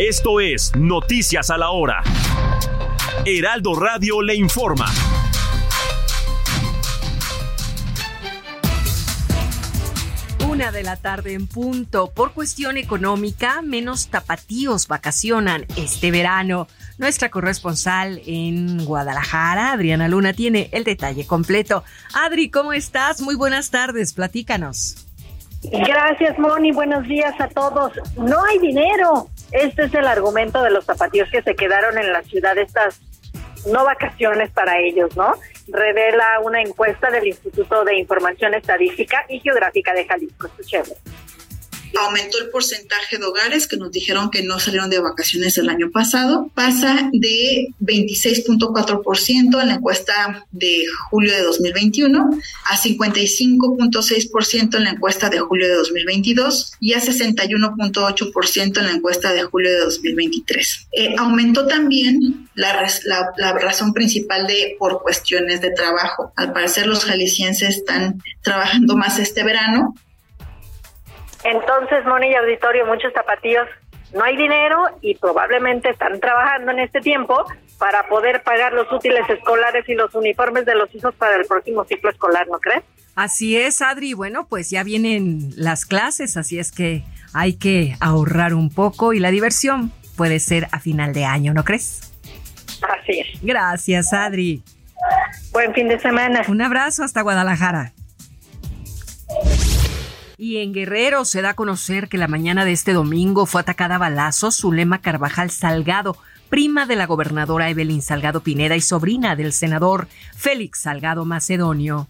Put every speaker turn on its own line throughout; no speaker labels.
Esto es Noticias a la Hora. Heraldo Radio le informa.
Una de la tarde en punto. Por cuestión económica, menos tapatíos vacacionan este verano. Nuestra corresponsal en Guadalajara, Adriana Luna, tiene el detalle completo. Adri, ¿cómo estás? Muy buenas tardes, platícanos.
Gracias, Moni. Buenos días a todos. No hay dinero. Este es el argumento de los zapatillos que se quedaron en la ciudad estas no vacaciones para ellos, ¿no? Revela una encuesta del Instituto de Información Estadística y Geográfica de Jalisco. Escuchemos
aumentó el porcentaje de hogares que nos dijeron que no salieron de vacaciones el año pasado, pasa de 26.4% en la encuesta de julio de 2021 a 55.6% en la encuesta de julio de 2022 y a 61.8% en la encuesta de julio de 2023. Eh, aumentó también la, la, la razón principal de por cuestiones de trabajo. Al parecer los jaliscienses están trabajando más este verano
entonces, Moni y Auditorio, muchos zapatillos no hay dinero y probablemente están trabajando en este tiempo para poder pagar los útiles escolares y los uniformes de los hijos para el próximo ciclo escolar, ¿no crees?
Así es, Adri. Bueno, pues ya vienen las clases, así es que hay que ahorrar un poco y la diversión puede ser a final de año, ¿no crees?
Así es.
Gracias, Adri.
Buen fin de semana.
Un abrazo hasta Guadalajara. Y en Guerrero se da a conocer que la mañana de este domingo fue atacada a balazos Zulema Carvajal Salgado, prima de la gobernadora Evelyn Salgado Pineda y sobrina del senador Félix Salgado Macedonio.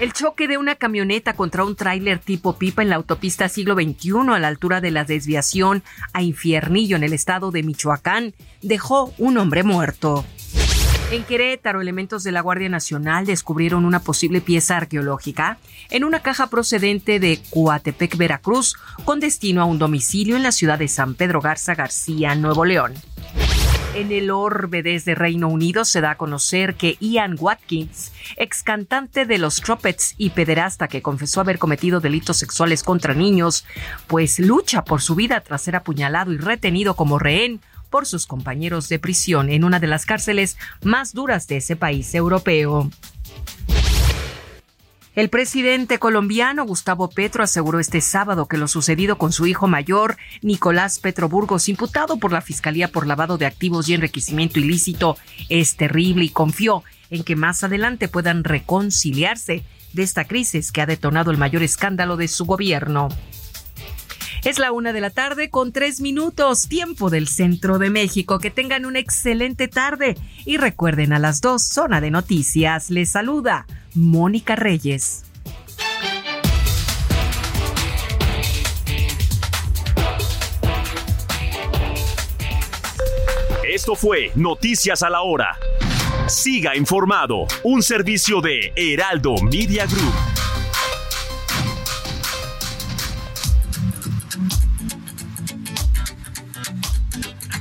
El choque de una camioneta contra un tráiler tipo pipa en la autopista siglo XXI a la altura de la desviación a Infiernillo en el estado de Michoacán dejó un hombre muerto. En Querétaro, elementos de la Guardia Nacional descubrieron una posible pieza arqueológica en una caja procedente de Coatepec, Veracruz, con destino a un domicilio en la ciudad de San Pedro Garza García, Nuevo León. En el orbe desde Reino Unido se da a conocer que Ian Watkins, ex cantante de los Trumpets y pederasta que confesó haber cometido delitos sexuales contra niños, pues lucha por su vida tras ser apuñalado y retenido como rehén por sus compañeros de prisión en una de las cárceles más duras de ese país europeo. El presidente colombiano Gustavo Petro aseguró este sábado que lo sucedido con su hijo mayor, Nicolás Petro Burgos, imputado por la Fiscalía por lavado de activos y enriquecimiento ilícito, es terrible y confió en que más adelante puedan reconciliarse de esta crisis que ha detonado el mayor escándalo de su gobierno. Es la una de la tarde con tres minutos, tiempo del centro de México. Que tengan una excelente tarde y recuerden a las dos, zona de noticias. Les saluda Mónica Reyes.
Esto fue Noticias a la Hora. Siga informado, un servicio de Heraldo Media Group.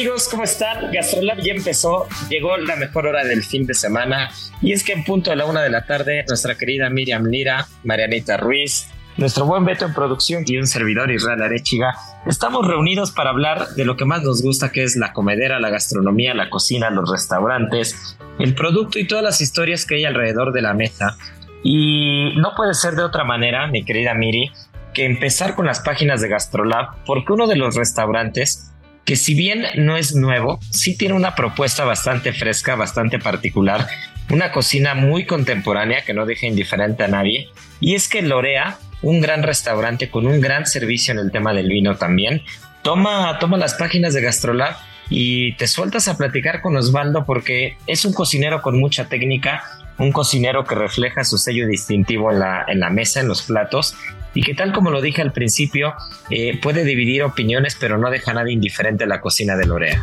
amigos, ¿cómo están? Gastrolab ya empezó, llegó la mejor hora del fin de semana y es que en punto de la una de la tarde nuestra querida Miriam Lira, Marianita Ruiz, nuestro buen Beto en producción y un servidor Israel Arechiga, estamos reunidos para hablar de lo que más nos gusta que es la comedera, la gastronomía, la cocina, los restaurantes, el producto y todas las historias que hay alrededor de la mesa. Y no puede ser de otra manera, mi querida Miri, que empezar con las páginas de Gastrolab, porque uno de los restaurantes que si bien no es nuevo, sí tiene una propuesta bastante fresca, bastante particular, una cocina muy contemporánea que no deja indiferente a nadie. Y es que Lorea, un gran restaurante con un gran servicio en el tema del vino también, toma, toma las páginas de Gastrolab y te sueltas a platicar con Osvaldo porque es un cocinero con mucha técnica, un cocinero que refleja su sello distintivo en la, en la mesa, en los platos y que tal como lo dije al principio, eh, puede dividir opiniones, pero no deja nada indiferente la cocina de Lorea.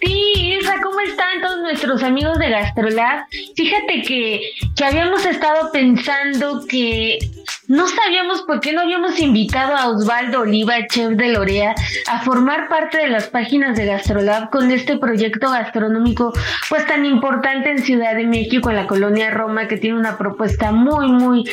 Sí, Isa, ¿cómo están todos nuestros amigos de Gastrolab? Fíjate que, que habíamos estado pensando que no sabíamos por qué no habíamos invitado a Osvaldo Oliva, chef de Lorea, a formar parte de las páginas de Gastrolab con este proyecto gastronómico pues tan importante en Ciudad de México, en la colonia Roma, que tiene una propuesta muy, muy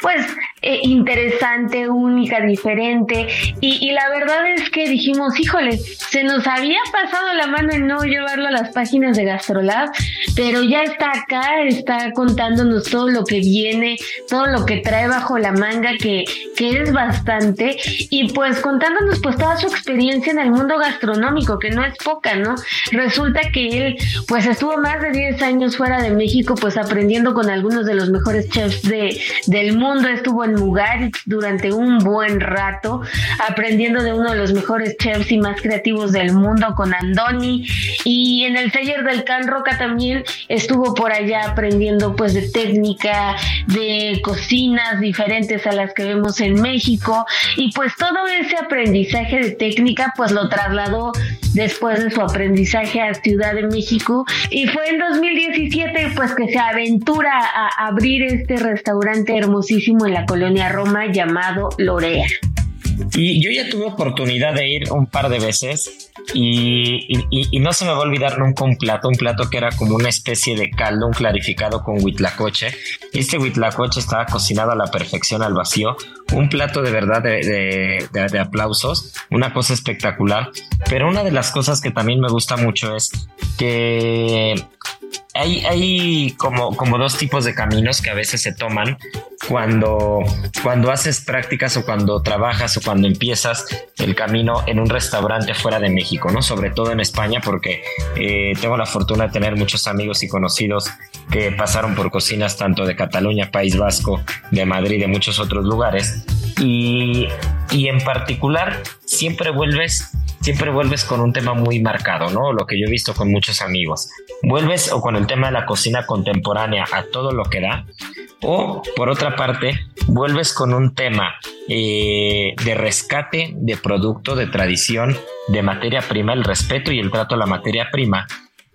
pues eh, interesante, única, diferente. Y, la verdad es que dijimos, híjole, se nos había pasado la mano en no llevarlo a las páginas de Gastrolab, pero ya está acá, está contándonos todo lo que viene, todo lo que trae bajo la manga, que, que es bastante, y pues contándonos pues toda su experiencia en el mundo gastronómico, que no es poca, ¿no? Resulta que él pues estuvo más de 10 años fuera de México, pues aprendiendo con algunos de los mejores chefs de, del mundo estuvo en Mugar durante un buen rato, aprendiendo de uno de los mejores chefs y más creativos del mundo con Andoni. Y en el taller del Can Roca también estuvo por allá aprendiendo pues de técnica, de cocinas diferentes a las que vemos en México. Y pues todo ese aprendizaje de técnica pues lo trasladó después de su aprendizaje a Ciudad de México. Y fue en 2017 pues que se aventura a abrir este restaurante hermosísimo en la colonia Roma llamado Lorea.
Y yo ya tuve oportunidad de ir un par de veces y, no se me va a olvidar nunca un plato, un plato que era como una especie de caldo, un clarificado con huitlacoche. Este huitlacoche estaba cocinado a la perfección al vacío, un plato de verdad de, de aplausos, una cosa espectacular. Pero una de las cosas que también me gusta mucho es que hay, hay como, como dos tipos de caminos que a veces se toman cuando, cuando haces prácticas o cuando trabajas o cuando empiezas el camino en un restaurante fuera de México, ¿no? Sobre todo en España, porque eh, tengo la fortuna de tener muchos amigos y conocidos que pasaron por cocinas tanto de Cataluña, País Vasco, de Madrid, de muchos otros lugares. Y, y en particular, siempre vuelves siempre vuelves con un tema muy marcado, ¿no? Lo que yo he visto con muchos amigos. Vuelves o con el tema de la cocina contemporánea a todo lo que da, o por otra parte, vuelves con un tema eh, de rescate de producto, de tradición, de materia prima, el respeto y el trato a la materia prima,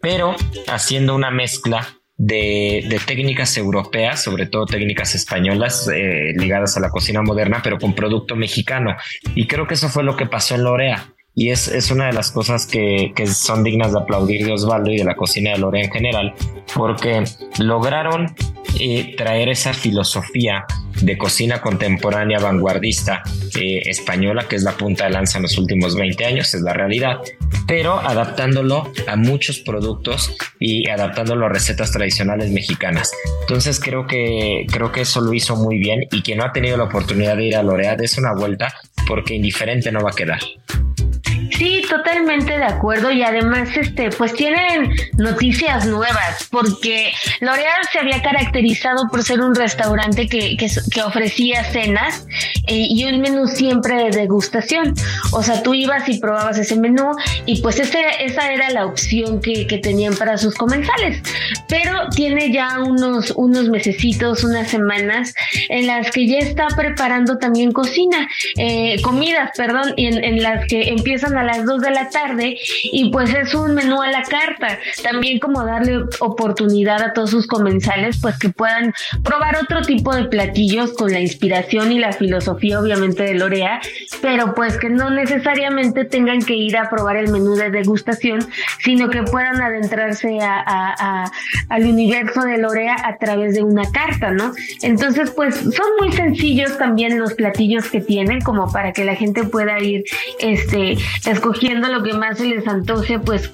pero haciendo una mezcla de, técnicas europeas, sobre todo técnicas españolas eh, ligadas a la cocina moderna, pero con producto mexicano. Y creo que eso fue lo que pasó en Lorea. Y es, es una de las cosas que, que, son dignas de aplaudir de Osvaldo y de la cocina de Lorea en general, porque lograron eh, traer esa filosofía de cocina contemporánea vanguardista eh, española, que es la punta de lanza en los últimos 20 años, es la realidad, pero adaptándolo a muchos productos y adaptándolo a recetas tradicionales mexicanas. Entonces creo que, creo que eso lo hizo muy bien y quien no ha tenido la oportunidad de ir a Lorea, des una vuelta porque indiferente no va a quedar.
Sí, totalmente de acuerdo y además este pues tienen noticias nuevas porque L'Oréal se había caracterizado por ser un restaurante que, que, ofrecía cenas eh, y un menú siempre de degustación. O sea, tú ibas y probabas ese menú y pues ese, esa era la opción que, que tenían para sus comensales. Pero tiene ya unos, unos mesecitos, unas semanas en las que ya está preparando también cocina, eh, comidas, perdón, en, en las que empiezan a las 2 de la tarde y pues es un menú a la carta. También como darle oportunidad a todos sus comensales pues que puedan probar otro tipo de platillos con la inspiración y la filosofía obviamente de Lorea, pero pues que no necesariamente tengan que ir a probar el menú de degustación, sino que puedan adentrarse a, al universo de Lorea a través de una carta, ¿no? Entonces pues son muy sencillos también los platillos que tienen como para que la gente pueda ir este escogiendo lo que más se les antoje pues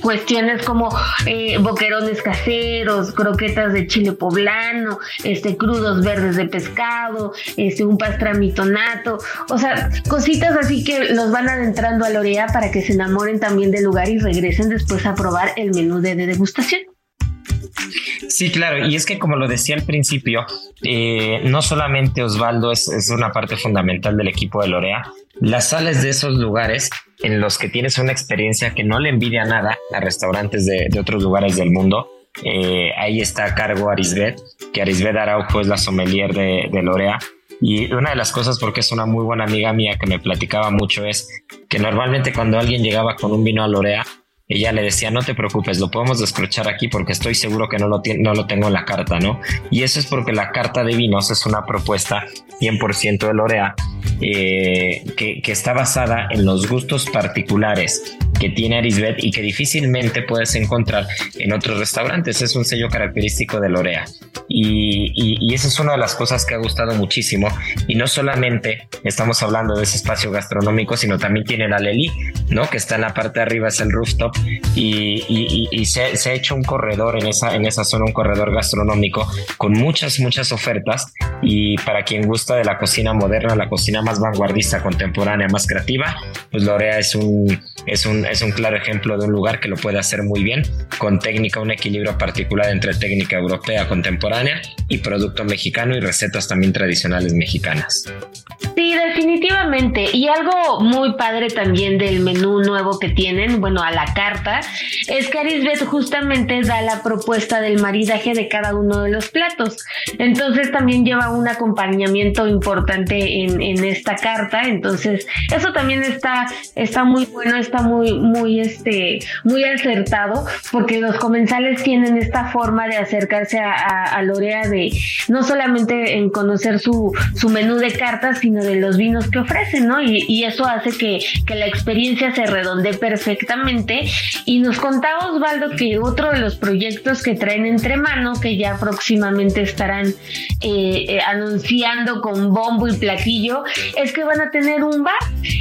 cuestiones como eh, boquerones caseros, croquetas de chile poblano, este crudos verdes de pescado, este un pastramitonato, o sea, cositas así que los van adentrando a Lorea para que se enamoren también del lugar y regresen después a probar el menú de, degustación.
Sí, claro, y es que como lo decía al principio, eh, no solamente Osvaldo es, una parte fundamental del equipo de Lorea, las sales de esos lugares en los que tienes una experiencia que no le envidia nada a restaurantes de, otros lugares del mundo. Eh, ahí está a cargo Arisbet, que Arisbet Araujo es la sommelier de Lorea. Y una de las cosas, porque es una muy buena amiga mía que me platicaba mucho, es que normalmente cuando alguien llegaba con un vino a Lorea, ella le decía, no te preocupes, lo podemos descrochar aquí porque estoy seguro que no lo, no lo tengo en la carta, ¿no? Y eso es porque la carta de vinos es una propuesta 100% de Lorea eh, que, que, está basada en los gustos particulares que tiene Arisbet y que difícilmente puedes encontrar en otros restaurantes. Es un sello característico de Lorea. Y, y, esa es una de las cosas que ha gustado muchísimo. Y no solamente estamos hablando de ese espacio gastronómico, sino también tiene la Leli, ¿no? Que está en la parte de arriba, es el rooftop. Y, y se, se, ha hecho un corredor en esa, en esa zona, un corredor gastronómico con muchas, muchas ofertas. Y para quien gusta de la cocina moderna, la cocina más vanguardista, contemporánea, más creativa, pues Lorea es un, es un, es un claro ejemplo de un lugar que lo puede hacer muy bien, con técnica, un equilibrio particular entre técnica europea contemporánea y producto mexicano y recetas también tradicionales mexicanas.
Sí, definitivamente. Y algo muy padre también del menú nuevo que tienen, bueno, a la carta, es que Arisbet justamente da la propuesta del maridaje de cada uno de los platos. Entonces también lleva un acompañamiento importante en, en esta carta. Entonces, eso también está, está muy bueno, está muy, muy, este, muy acertado, porque los comensales tienen esta forma de acercarse a, a, Lorea de no solamente en conocer su, su menú de cartas, sino de los vinos que ofrecen, ¿no? Y, eso hace que, que, la experiencia se redonde perfectamente. Y nos contaba Osvaldo que otro de los proyectos que traen entre manos, que ya próximamente estarán eh, eh, anunciando con bombo y platillo, es que van a tener un bar.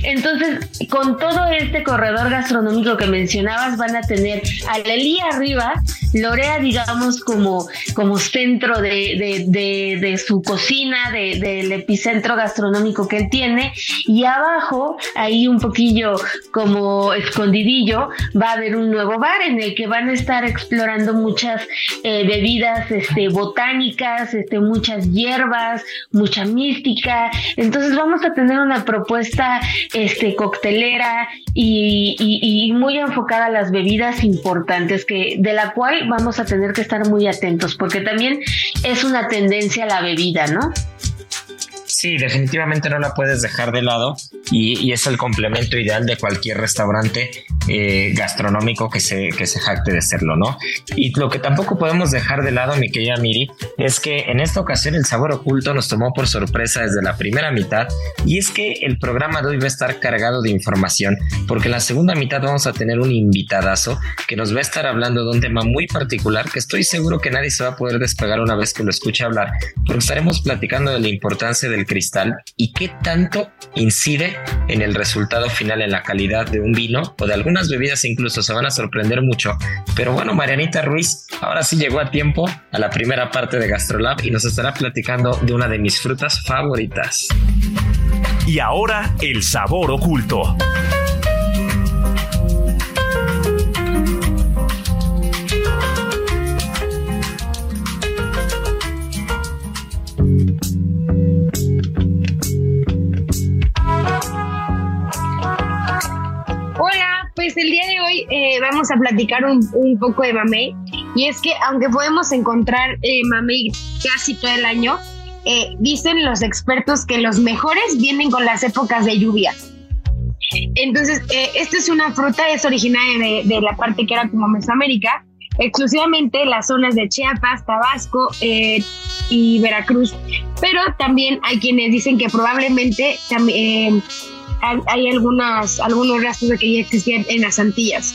Entonces, con todo este corredor gastronómico que mencionabas, van a tener a Lelí arriba, Lorea, digamos, como, como centro de, de, de, su cocina, del epicentro gastronómico que él tiene, y abajo, ahí un poquillo como escondidillo, va a haber un nuevo bar en el que van a estar explorando muchas eh, bebidas este, botánicas, este, muchas hierbas, mucha mística. Entonces vamos a tener una propuesta este, coctelera y, y, muy enfocada a las bebidas importantes, que, de la cual vamos a tener que estar muy atentos porque también es una tendencia a la bebida, ¿no?
Sí, definitivamente no la puedes dejar de lado y, es el complemento ideal de cualquier restaurante eh, gastronómico que se, que se jacte de serlo, ¿no? Y lo que tampoco podemos dejar de lado, mi querida Miri, es que en esta ocasión el sabor oculto nos tomó por sorpresa desde la primera mitad y es que el programa de hoy va a estar cargado de información porque en la segunda mitad vamos a tener un invitadazo que nos va a estar hablando de un tema muy particular que estoy seguro que nadie se va a poder despegar una vez que lo escuche hablar porque estaremos platicando de la importancia del cristal y qué tanto incide en el resultado final, en la calidad de un vino o de algunas bebidas incluso se van a sorprender mucho. Pero bueno, Marianita Ruiz ahora sí llegó a tiempo a la primera parte de GastroLab y nos estará platicando de una de mis frutas favoritas.
Y ahora el sabor oculto.
Pues el día de hoy eh, vamos a platicar un, poco de mamey. Y es que aunque podemos encontrar eh, mamey casi todo el año, eh, dicen los expertos que los mejores vienen con las épocas de lluvia. Entonces, eh, esta es una fruta, es originaria de, de, la parte que era como Mesoamérica, exclusivamente las zonas de Chiapas, Tabasco eh, y Veracruz. Pero también hay quienes dicen que probablemente también, eh, hay algunas, algunos rastros de que ya existían en las Antillas.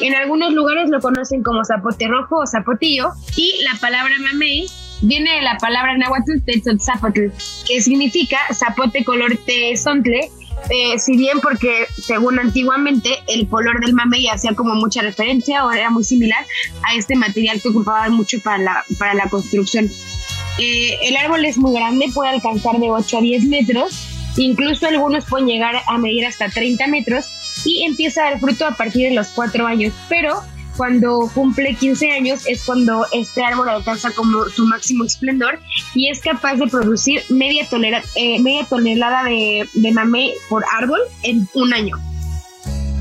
En algunos lugares lo conocen como zapote rojo o zapotillo y la palabra mamey viene de la palabra náhuatl zapote que significa zapote color tesontle eh, si bien porque según antiguamente el color del mamey hacía como mucha referencia o era muy similar a este material que ocupaban mucho para la, para la construcción. Eh, el árbol es muy grande, puede alcanzar de 8 a 10 metros, incluso algunos pueden llegar a medir hasta 30 metros y empieza a dar fruto a partir de los 4 años, pero cuando cumple 15 años es cuando este árbol alcanza como su máximo esplendor y es capaz de producir media, eh, tonelada de, de mamey por árbol en un año.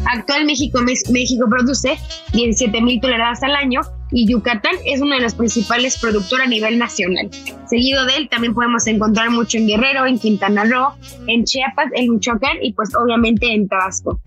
Actual México, México produce 17 mil toneladas al año y Yucatán es uno de los principales productores a nivel nacional. Seguido de él también podemos encontrar mucho en Guerrero, en Quintana Roo, en Chiapas, en Michoacán y pues obviamente en Tabasco.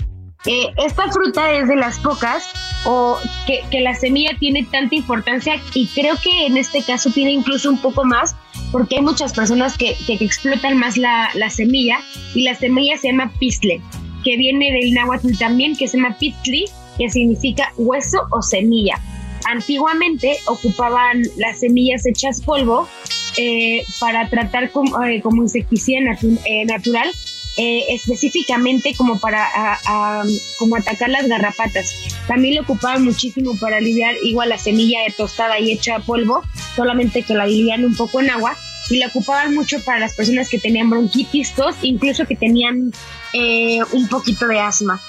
Eh, esta fruta es de las pocas o que, que, la semilla tiene tanta importancia y creo que en este caso tiene incluso un poco más porque hay muchas personas que, que, explotan más la, la, semilla y la semilla se llama pistle, que viene del náhuatl también, que se llama pitli, que significa hueso o semilla. Antiguamente ocupaban las semillas hechas polvo eh, para tratar como, eh, como insecticida eh, natural específicamente como para como atacar las garrapatas. También lo ocupaban muchísimo para aliviar igual la semilla tostada y hecha polvo, solamente que la diluían un poco en agua y la ocupaban mucho para las personas que tenían bronquitis, tos, incluso que tenían un poquito de asma.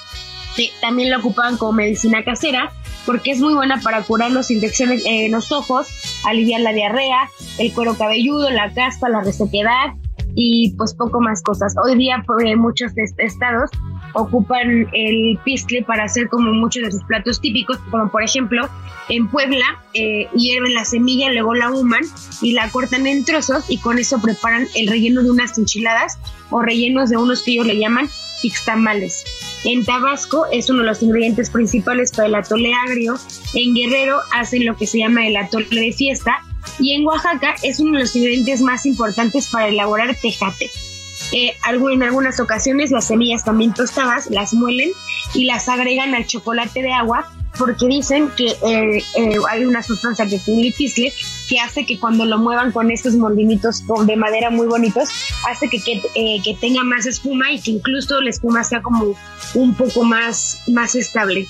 también la ocupaban como medicina casera porque es muy buena para curar las infecciones en los ojos, aliviar la diarrea, el cuero cabelludo, la caspa, la resequedad, y pues poco más cosas. Hoy día pues, muchos estados ocupan el pistle para hacer como muchos de sus platos típicos, como por ejemplo en Puebla eh, hierven la semilla, luego la human y la cortan en trozos y con eso preparan el relleno de unas enchiladas o rellenos de unos que ellos le llaman ixtamales. En Tabasco es uno de los ingredientes principales para el atole agrio. En Guerrero hacen lo que se llama el atole de fiesta y en Oaxaca es uno de los ingredientes más importantes para elaborar tejate. Eh, en algunas ocasiones las semillas también tostadas las muelen y las agregan al chocolate de agua porque dicen que eh, eh, hay una sustancia que tiene pisle que hace que cuando lo muevan con estos molinitos de madera muy bonitos, hace que, que, tenga más espuma y que incluso la espuma sea como un poco más, más estable.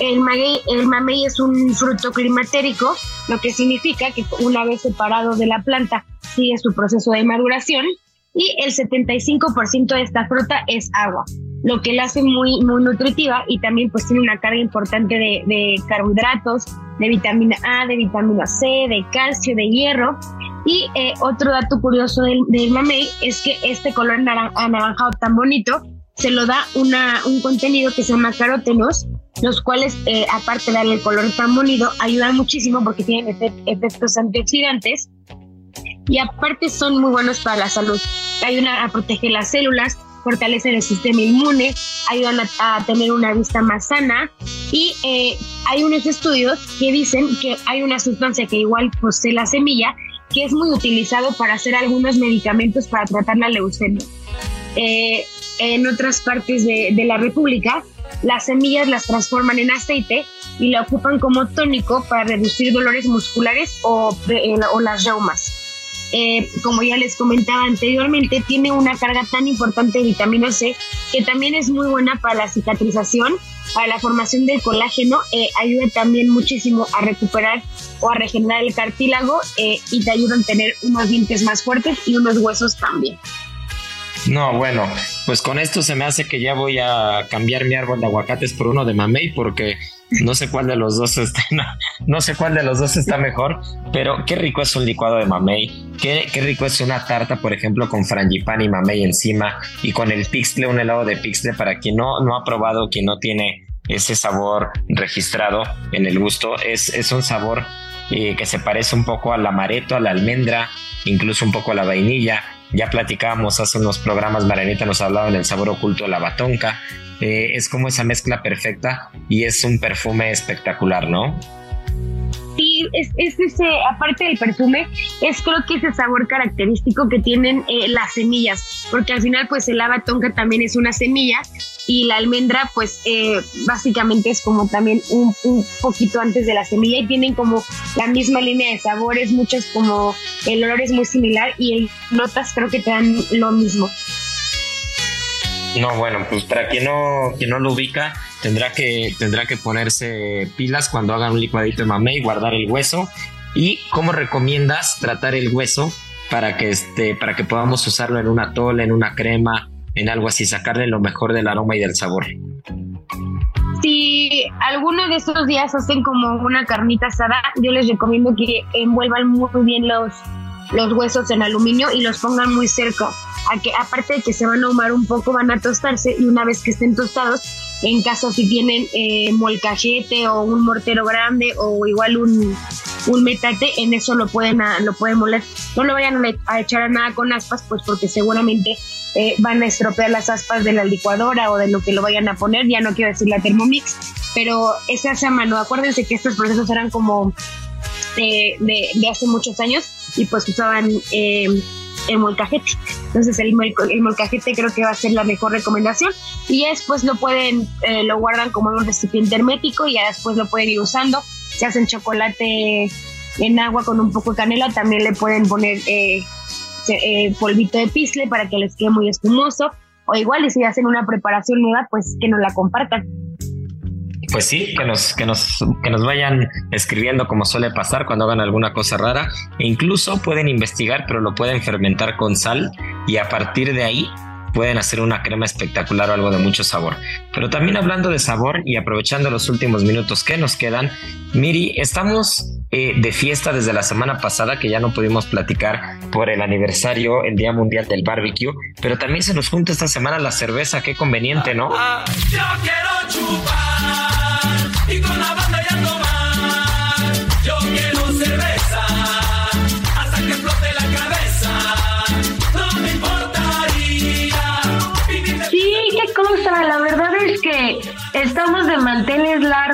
El mamey, el mamey es un fruto climatérico, lo que significa que una vez separado de la planta sigue su proceso de maduración y el 75% de esta fruta es agua, lo que la hace muy, muy nutritiva y también pues tiene una carga importante de, de carbohidratos, de vitamina A, de vitamina C, de calcio, de hierro. Y eh, otro dato curioso del, del, mamey es que este color anaranjado tan bonito se lo da una, un contenido que se llama carótenos, los cuales, eh, aparte de darle el color tan bonito, ayudan muchísimo porque tienen efectos antioxidantes y aparte son muy buenos para la salud. Ayudan a proteger las células, fortalecen el sistema inmune, ayudan a, tener una vista más sana y eh, hay unos estudios que dicen que hay una sustancia que igual posee la semilla que es muy utilizado para hacer algunos medicamentos para tratar la leucemia. Eh, en otras partes de, de, la República, las semillas las transforman en aceite y la ocupan como tónico para reducir dolores musculares o, eh, o las reumas. Eh, como ya les comentaba anteriormente, tiene una carga tan importante de vitamina C que también es muy buena para la cicatrización, para la formación del colágeno, eh, ayuda también muchísimo a recuperar o a regenerar el cartílago y te ayuda a tener unos dientes más fuertes y unos huesos también.
No, bueno, pues con esto se me hace que ya voy a cambiar mi árbol de aguacates por uno de mamey porque no sé cuál de los dos está, no, sé cuál de los dos está mejor, pero qué rico es un licuado de mamey, qué, qué rico es una tarta, por ejemplo, con frangipán y mamey encima y con el pixle, un helado de pixle para quien no, no ha probado, quien no tiene ese sabor registrado en el gusto, es, es un sabor eh, que se parece un poco al amaretto, a la almendra, incluso un poco a la vainilla Ya platicábamos hace unos programas, Marianita nos hablaba del sabor oculto de la batonca. Eh, es como esa mezcla perfecta y es un perfume espectacular, ¿no?
Sí, es, ese, aparte del perfume, es creo que ese sabor característico que tienen eh, las semillas, porque al final pues el tonka también es una semilla y la almendra pues eh, básicamente es como también un, poquito antes de la semilla y tienen como la misma línea de sabores, muchos como el olor es muy similar y el notas creo que te dan lo mismo.
No, bueno, pues para quien no, quien no lo ubica, tendrá que, tendrá que ponerse pilas cuando hagan un licuadito de mamey, guardar el hueso. ¿Y cómo recomiendas tratar el hueso para que, este, para que podamos usarlo en una tole, en una crema, en algo así, sacarle lo mejor del aroma y del sabor?
Si alguno de estos días hacen como una carnita asada, yo les recomiendo que envuelvan muy bien los, los huesos en aluminio y los pongan muy cerca. A que, aparte de que se van a ahumar un poco, van a tostarse y una vez que estén tostados, en caso si tienen eh, molcajete o un mortero grande o igual un, un metate, en eso lo pueden, lo pueden moler. No lo vayan a echar a nada con aspas, pues porque seguramente eh, van a estropear las aspas de la licuadora o de lo que lo vayan a poner, ya no quiero decir la Thermomix, pero ese hace a mano. Acuérdense que estos procesos eran como eh, de, hace muchos años y pues usaban el molcajete. Entonces el, el, molcajete creo que va a ser la mejor recomendación y ya después lo pueden, eh, lo guardan como en un recipiente hermético y ya después lo pueden ir usando. Si hacen chocolate en agua con un poco de canela, también le pueden poner eh, polvito de pisle para que les quede muy espumoso. O igual, y si hacen una preparación nueva, pues que nos la compartan
pues sí, que nos, que nos, que nos vayan escribiendo como suele pasar cuando hagan alguna cosa rara. E incluso pueden investigar, pero lo pueden fermentar con sal y a partir de ahí pueden hacer una crema espectacular o algo de mucho sabor. Pero también hablando de sabor y aprovechando los últimos minutos que nos quedan, Miri, estamos eh, de fiesta desde la semana pasada que ya no pudimos platicar por el aniversario, el Día Mundial del Barbecue, pero también se nos junta esta semana la cerveza, qué conveniente, ¿no? Yo quiero chupar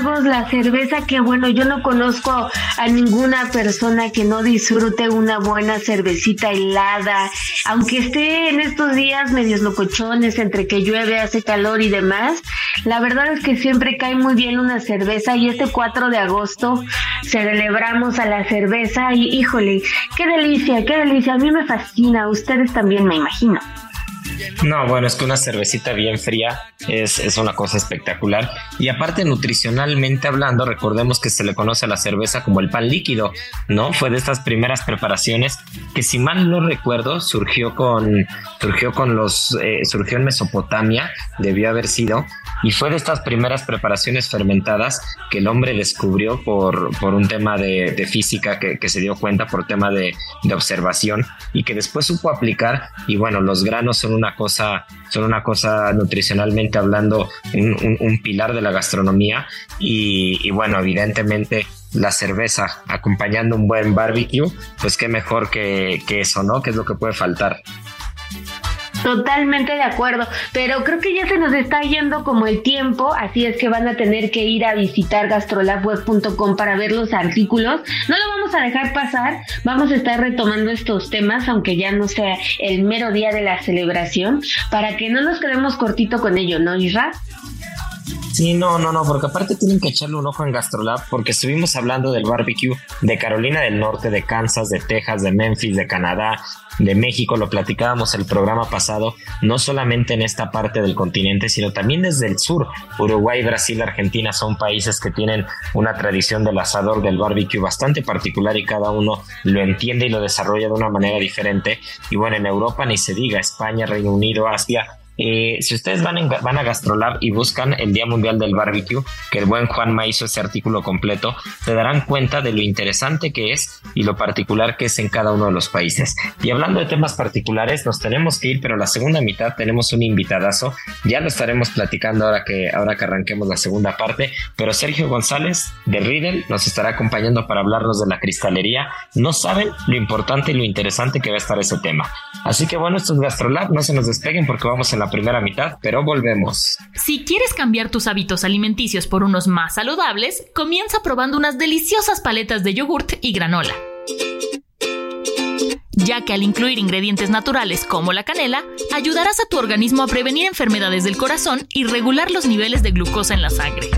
la cerveza que bueno, yo no conozco a ninguna persona que no disfrute una buena cervecita helada, aunque esté en estos días medios locochones entre que llueve, hace calor y demás, la verdad es que siempre cae muy bien una cerveza y este 4 de agosto celebramos a la cerveza y híjole, qué delicia, qué delicia, a mí me fascina, ustedes también me imagino.
No, bueno, es que una cervecita bien fría es, es, una cosa espectacular. Y aparte, nutricionalmente hablando, recordemos que se le conoce a la cerveza como el pan líquido, ¿no? Fue de estas primeras preparaciones que, si mal no recuerdo, surgió con, surgió con los, eh, surgió en Mesopotamia, debió haber sido, y fue de estas primeras preparaciones fermentadas que el hombre descubrió por, por un tema de, de física que, que, se dio cuenta, por tema de, de observación, y que después supo aplicar. Y bueno, los granos son una cosa, son una cosa nutricionalmente hablando, un, pilar de la gastronomía y, bueno, evidentemente la cerveza acompañando un buen barbecue, pues qué mejor que, que eso, ¿no? Que es lo que puede faltar.
Totalmente de acuerdo, pero creo que ya se nos está yendo como el tiempo, así es que van a tener que ir a visitar gastrolabweb.com para ver los artículos. No lo vamos a dejar pasar, vamos a estar retomando estos temas, aunque ya no sea el mero día de la celebración, para que no nos quedemos cortito con ello, ¿no, Isra?
Sí, no, no, no, porque aparte tienen que echarle un ojo en Gastrolab, porque estuvimos hablando del barbecue de Carolina del Norte, de Kansas, de Texas, de Memphis, de Canadá, de México, lo platicábamos el programa pasado, no solamente en esta parte del continente, sino también desde el sur. Uruguay, Brasil, Argentina son países que tienen una tradición del asador, del barbecue bastante particular y cada uno lo entiende y lo desarrolla de una manera diferente. Y bueno, en Europa ni se diga, España, Reino Unido, Asia, eh, si ustedes van, van a Gastrolab y buscan el Día Mundial del Barbecue, que el buen Juan hizo ese artículo completo, se darán cuenta de lo interesante que es y lo particular que es en cada uno de los países. Y hablando de temas particulares, nos tenemos que ir, pero la segunda mitad tenemos un invitadazo. Ya lo estaremos platicando ahora que, ahora que arranquemos la segunda parte, pero Sergio González de Riddle nos estará acompañando para hablarnos de la cristalería. No saben lo importante y lo interesante que va a estar ese tema. Así que bueno, esto es Gastrolab, no se nos despeguen porque vamos en la primera mitad, pero volvemos.
Si quieres cambiar tus hábitos alimenticios por unos más saludables, comienza probando unas deliciosas paletas de yogurt y granola. Ya que al incluir ingredientes naturales como la canela, ayudarás a tu organismo a prevenir enfermedades del corazón y regular los niveles de glucosa en la sangre.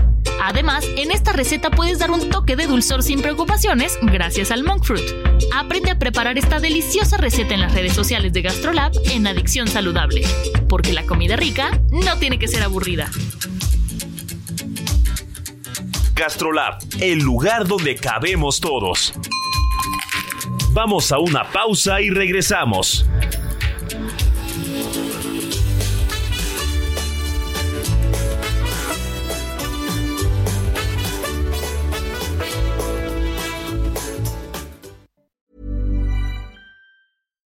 Además, en esta receta puedes dar un toque de dulzor sin preocupaciones gracias al monk fruit. Aprende a preparar esta deliciosa receta en las redes sociales de GastroLab en Adicción Saludable, porque la comida rica no tiene que ser aburrida.
GastroLab, el lugar donde cabemos todos. Vamos a una pausa y regresamos.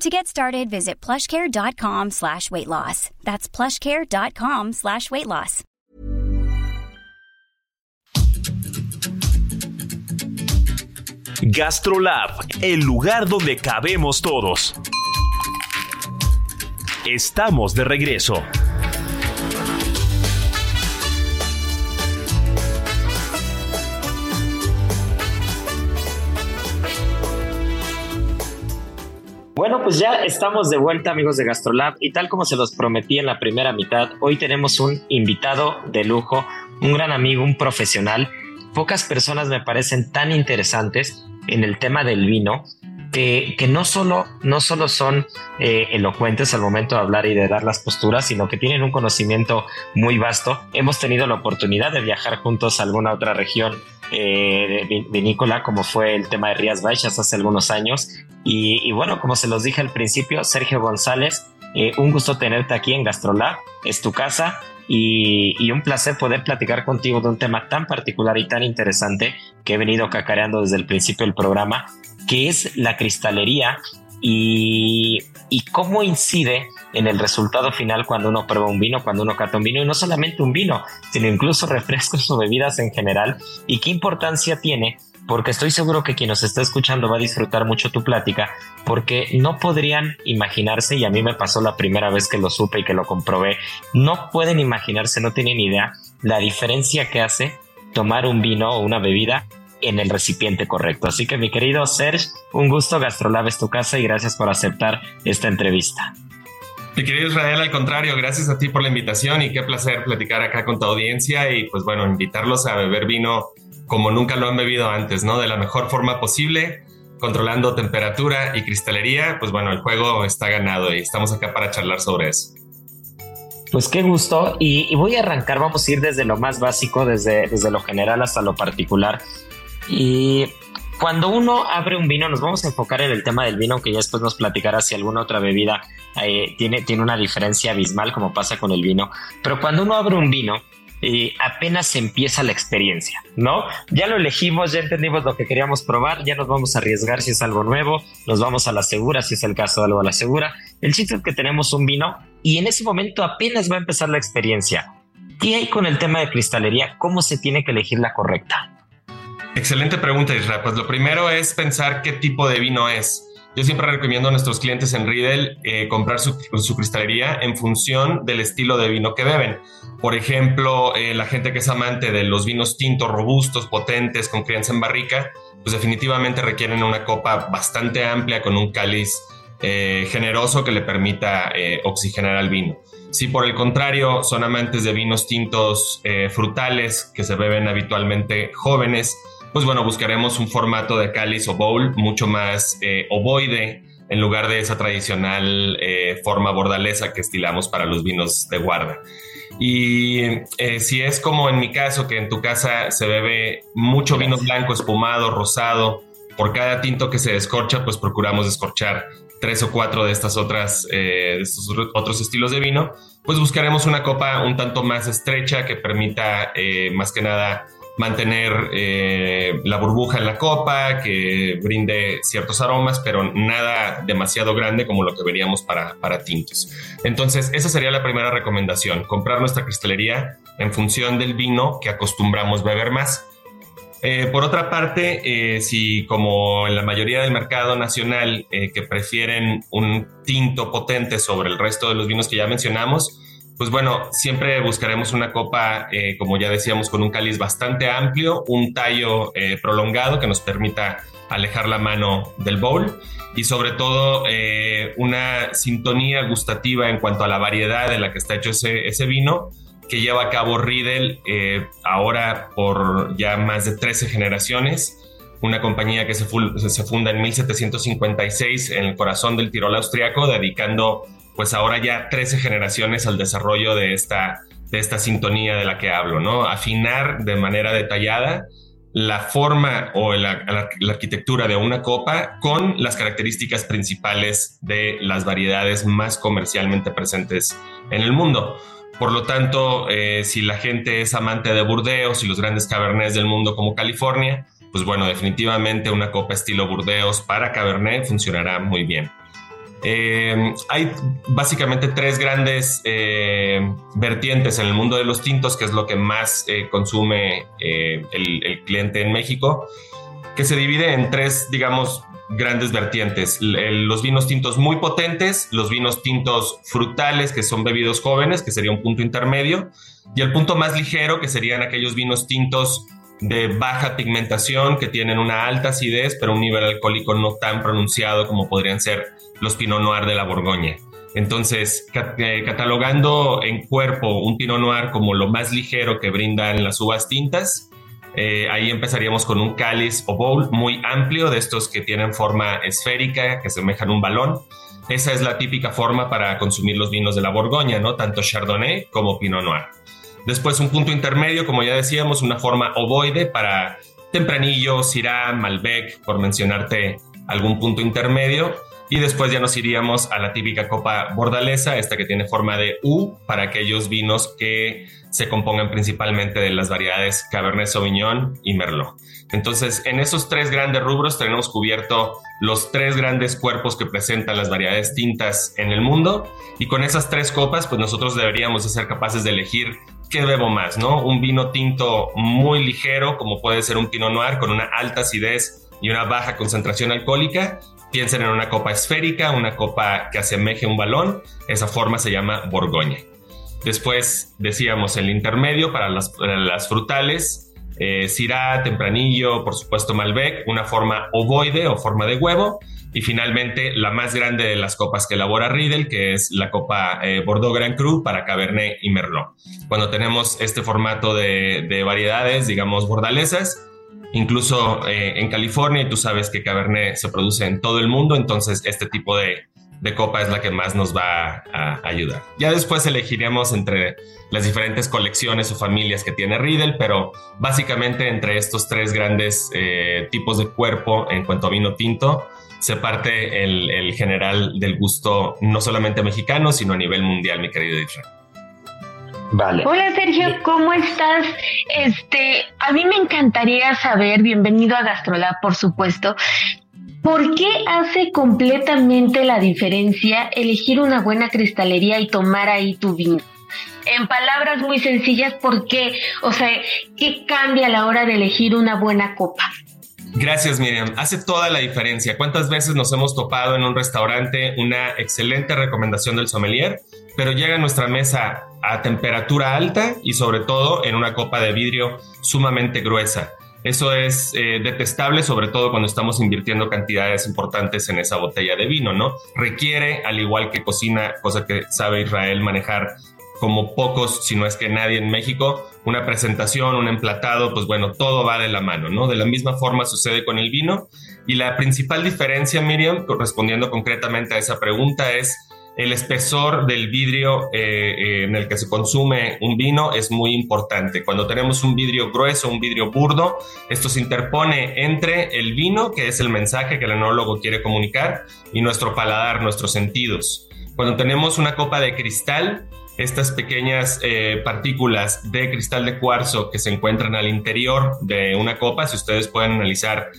To get started, visit plushcare.com slash weight loss. That's plushcare.com slash weight loss.
GastroLab, el lugar donde cabemos todos. Estamos de regreso.
Bueno, pues ya estamos de vuelta amigos de Gastrolab y tal como se los prometí en la primera mitad, hoy tenemos un invitado de lujo, un gran amigo, un profesional. Pocas personas me parecen tan interesantes en el tema del vino que, que, no, solo, no solo son eh, elocuentes al momento de hablar y de dar las posturas, sino que tienen un conocimiento muy vasto. Hemos tenido la oportunidad de viajar juntos a alguna otra región eh, vinícola, como fue el tema de Rías Baixas hace algunos años. Y, bueno, como se los dije al principio, Sergio González, eh, un gusto tenerte aquí en Gastrolab, es tu casa. Y, y, un placer poder platicar contigo de un tema tan particular y tan interesante que he venido cacareando desde el principio del programa, que es la cristalería y, cómo incide en el resultado final cuando uno prueba un vino, cuando uno cata un vino, y no solamente un vino, sino incluso refrescos o bebidas en general, y qué importancia tiene, porque estoy seguro que quien nos está escuchando va a disfrutar mucho tu plática, porque no podrían imaginarse, y a mí me pasó la primera vez que lo supe y que lo comprobé, no pueden imaginarse, no tienen idea la diferencia que hace tomar un vino o una bebida en el recipiente correcto. Así que mi querido Serge, un gusto, Gastrolab es tu casa y gracias por aceptar esta entrevista.
Mi querido Israel, al contrario, gracias a ti por la invitación y qué placer platicar acá con tu audiencia y pues bueno, invitarlos a beber vino como nunca lo han bebido antes, ¿no? De la mejor forma posible, controlando temperatura y cristalería, pues bueno, el juego está ganado y estamos acá para charlar sobre eso.
Pues qué gusto y, y voy a arrancar, vamos a ir desde lo más básico, desde, desde lo general hasta lo particular. Y cuando uno abre un vino, nos vamos a enfocar en el tema del vino, que ya después nos platicará si alguna otra bebida eh, tiene, tiene una diferencia abismal, como pasa con el vino. Pero cuando uno abre un vino, eh, apenas empieza la experiencia, ¿no? Ya lo elegimos, ya entendimos lo que queríamos probar, ya nos vamos a arriesgar si es algo nuevo, nos vamos a la segura si es el caso de algo a la segura. El chiste es que tenemos un vino y en ese momento apenas va a empezar la experiencia. ¿Qué hay con el tema de cristalería? ¿Cómo se tiene que elegir la correcta?
Excelente pregunta, Israel. Pues lo primero es pensar qué tipo de vino es. Yo siempre recomiendo a nuestros clientes en Riedel eh, comprar su, cristalería en función del estilo de vino que beben. Por ejemplo, eh, la gente que es amante de los vinos tintos, robustos, potentes, con crianza en barrica, pues definitivamente requieren una copa bastante amplia con un cáliz eh, generoso que le permita oxigenar al vino. Si por el contrario son amantes de vinos tintos frutales que se beben habitualmente jóvenes, pues bueno, buscaremos un formato de cáliz o bowl mucho más ovoide en lugar de esa tradicional forma bordalesa que estilamos para los vinos de guarda. Y eh, si es como en mi caso, que en tu casa se bebe mucho vino blanco, espumado, rosado, por cada tinto que se descorcha, pues procuramos descorchar tres o cuatro de estas otras, eh, de estos otros estilos de vino, pues buscaremos una copa un tanto más estrecha que permita eh, más que nada mantener eh, la burbuja en la copa, que brinde ciertos aromas, pero nada demasiado grande como lo que veríamos para, para tintos. Entonces, esa sería la primera recomendación, comprar nuestra cristalería en función del vino que acostumbramos beber más. Eh, por otra parte, eh, si como en la mayoría del mercado nacional que prefieren un tinto potente sobre el resto de los vinos que ya mencionamos, pues bueno, siempre buscaremos una copa, eh, como ya decíamos, con un cáliz bastante amplio, un tallo eh, prolongado que nos permita alejar la mano del bowl y sobre todo eh, una sintonía gustativa en cuanto a la variedad de la que está hecho ese, vino que lleva a cabo Riedel ahora por ya más de 13 generaciones una compañía que se, se, funda en 1756 en el corazón del Tirol austriaco, dedicando pues ahora ya 13 generaciones al desarrollo de esta, de esta sintonía de la que hablo, ¿no? Afinar de manera detallada la forma o la, arquitectura de una copa con las características principales de las variedades más comercialmente presentes en el mundo. Por lo tanto, eh, si la gente es amante de Burdeos y los grandes cabernets del mundo como California, pues bueno, definitivamente una copa estilo Burdeos para Cabernet funcionará muy bien. Eh, hay básicamente tres grandes eh, vertientes en el mundo de los tintos, que es lo que más eh, consume el, cliente en México, que se divide en tres, digamos, grandes vertientes. los vinos tintos muy potentes, los vinos tintos frutales, que son bebidos jóvenes, que sería un punto intermedio, y el punto más ligero, que serían aquellos vinos tintos de baja pigmentación, que tienen una alta acidez, pero un nivel alcohólico no tan pronunciado como podrían ser los Pinot Noir de la Borgoña. Entonces, eh, catalogando en cuerpo un Pinot Noir como lo más ligero que brindan las uvas tintas, eh, ahí empezaríamos con un cáliz o bowl muy amplio de estos que tienen forma esférica, que semejan un balón. Esa es la típica forma para consumir los vinos de la Borgoña, ¿no? Tanto Chardonnay como Pinot Noir. Después un punto intermedio, como ya decíamos, una forma ovoide para Tempranillo, Syrah, Malbec, por mencionarte algún punto intermedio. Y después ya nos iríamos a la típica copa bordalesa, esta que tiene forma de U, para aquellos vinos que se compongan principalmente de las variedades Cabernet Sauvignon y Merlot. Entonces, en esos tres grandes rubros tenemos cubierto los tres grandes cuerpos que presentan las variedades tintas en el mundo y con esas tres copas, pues nosotros deberíamos de ser capaces de elegir qué bebo más, ¿no? Un vino tinto muy ligero, como puede ser un Pinot Noir, con una alta acidez y una baja concentración alcohólica, Piensen en una copa esférica, una copa que asemeje un balón. Esa forma se llama Borgoña. Después decíamos el intermedio para las, frutales, eh, Syrah, Tempranillo, por supuesto Malbec, una forma ovoide o forma de huevo. Y finalmente la más grande de las copas que elabora Riedel, que es la copa eh, Bordeaux Grand Cru para Cabernet y Merlot. Cuando tenemos este formato de, de variedades, digamos, bordalesas, incluso eh, en California, y tú sabes que Cabernet se produce en todo el mundo, entonces este tipo de, copa es la que más nos va a ayudar. Ya después elegiremos entre las diferentes colecciones o familias que tiene Riedel, pero básicamente entre estos tres grandes eh, tipos de cuerpo en cuanto a vino tinto, se parte el, el general del gusto no solamente mexicano, sino a nivel mundial, mi querido Israel.
Hola Sergio, ¿cómo estás? Este, a mí me encantaría saber, bienvenido a Gastrolab, por supuesto, ¿por qué hace completamente la diferencia elegir una buena cristalería y tomar ahí tu vino? En palabras muy sencillas, ¿por qué? O sea, ¿qué cambia a la hora de elegir una buena copa?
Gracias, Miriam. Hace toda la diferencia. ¿Cuántas veces nos hemos topado en un restaurante una excelente recomendación del sommelier, pero llega a nuestra mesa a temperatura alta y sobre todo en una copa de vidrio sumamente gruesa? Eso es eh, detestable, sobre todo cuando estamos invirtiendo cantidades importantes en esa botella de vino, ¿no? Requiere, al igual que cocina, cosa que sabe Israel manejar como pocos, si no es que nadie en México, una presentación, un emplatado, pues bueno, todo va de la mano, ¿no? De la misma forma sucede con el vino. Y la principal diferencia, Miriam, respondiendo concretamente a esa pregunta, es el espesor del vidrio eh, eh, en el que se consume un vino es muy importante. Cuando tenemos un vidrio grueso, un vidrio burdo, esto se interpone entre el vino, que es el mensaje que el enólogo quiere comunicar, y nuestro paladar, nuestros sentidos. Cuando tenemos una copa de cristal, estas pequeñas eh, partículas de cristal de cuarzo que se encuentran al interior de una copa, si ustedes pueden analizar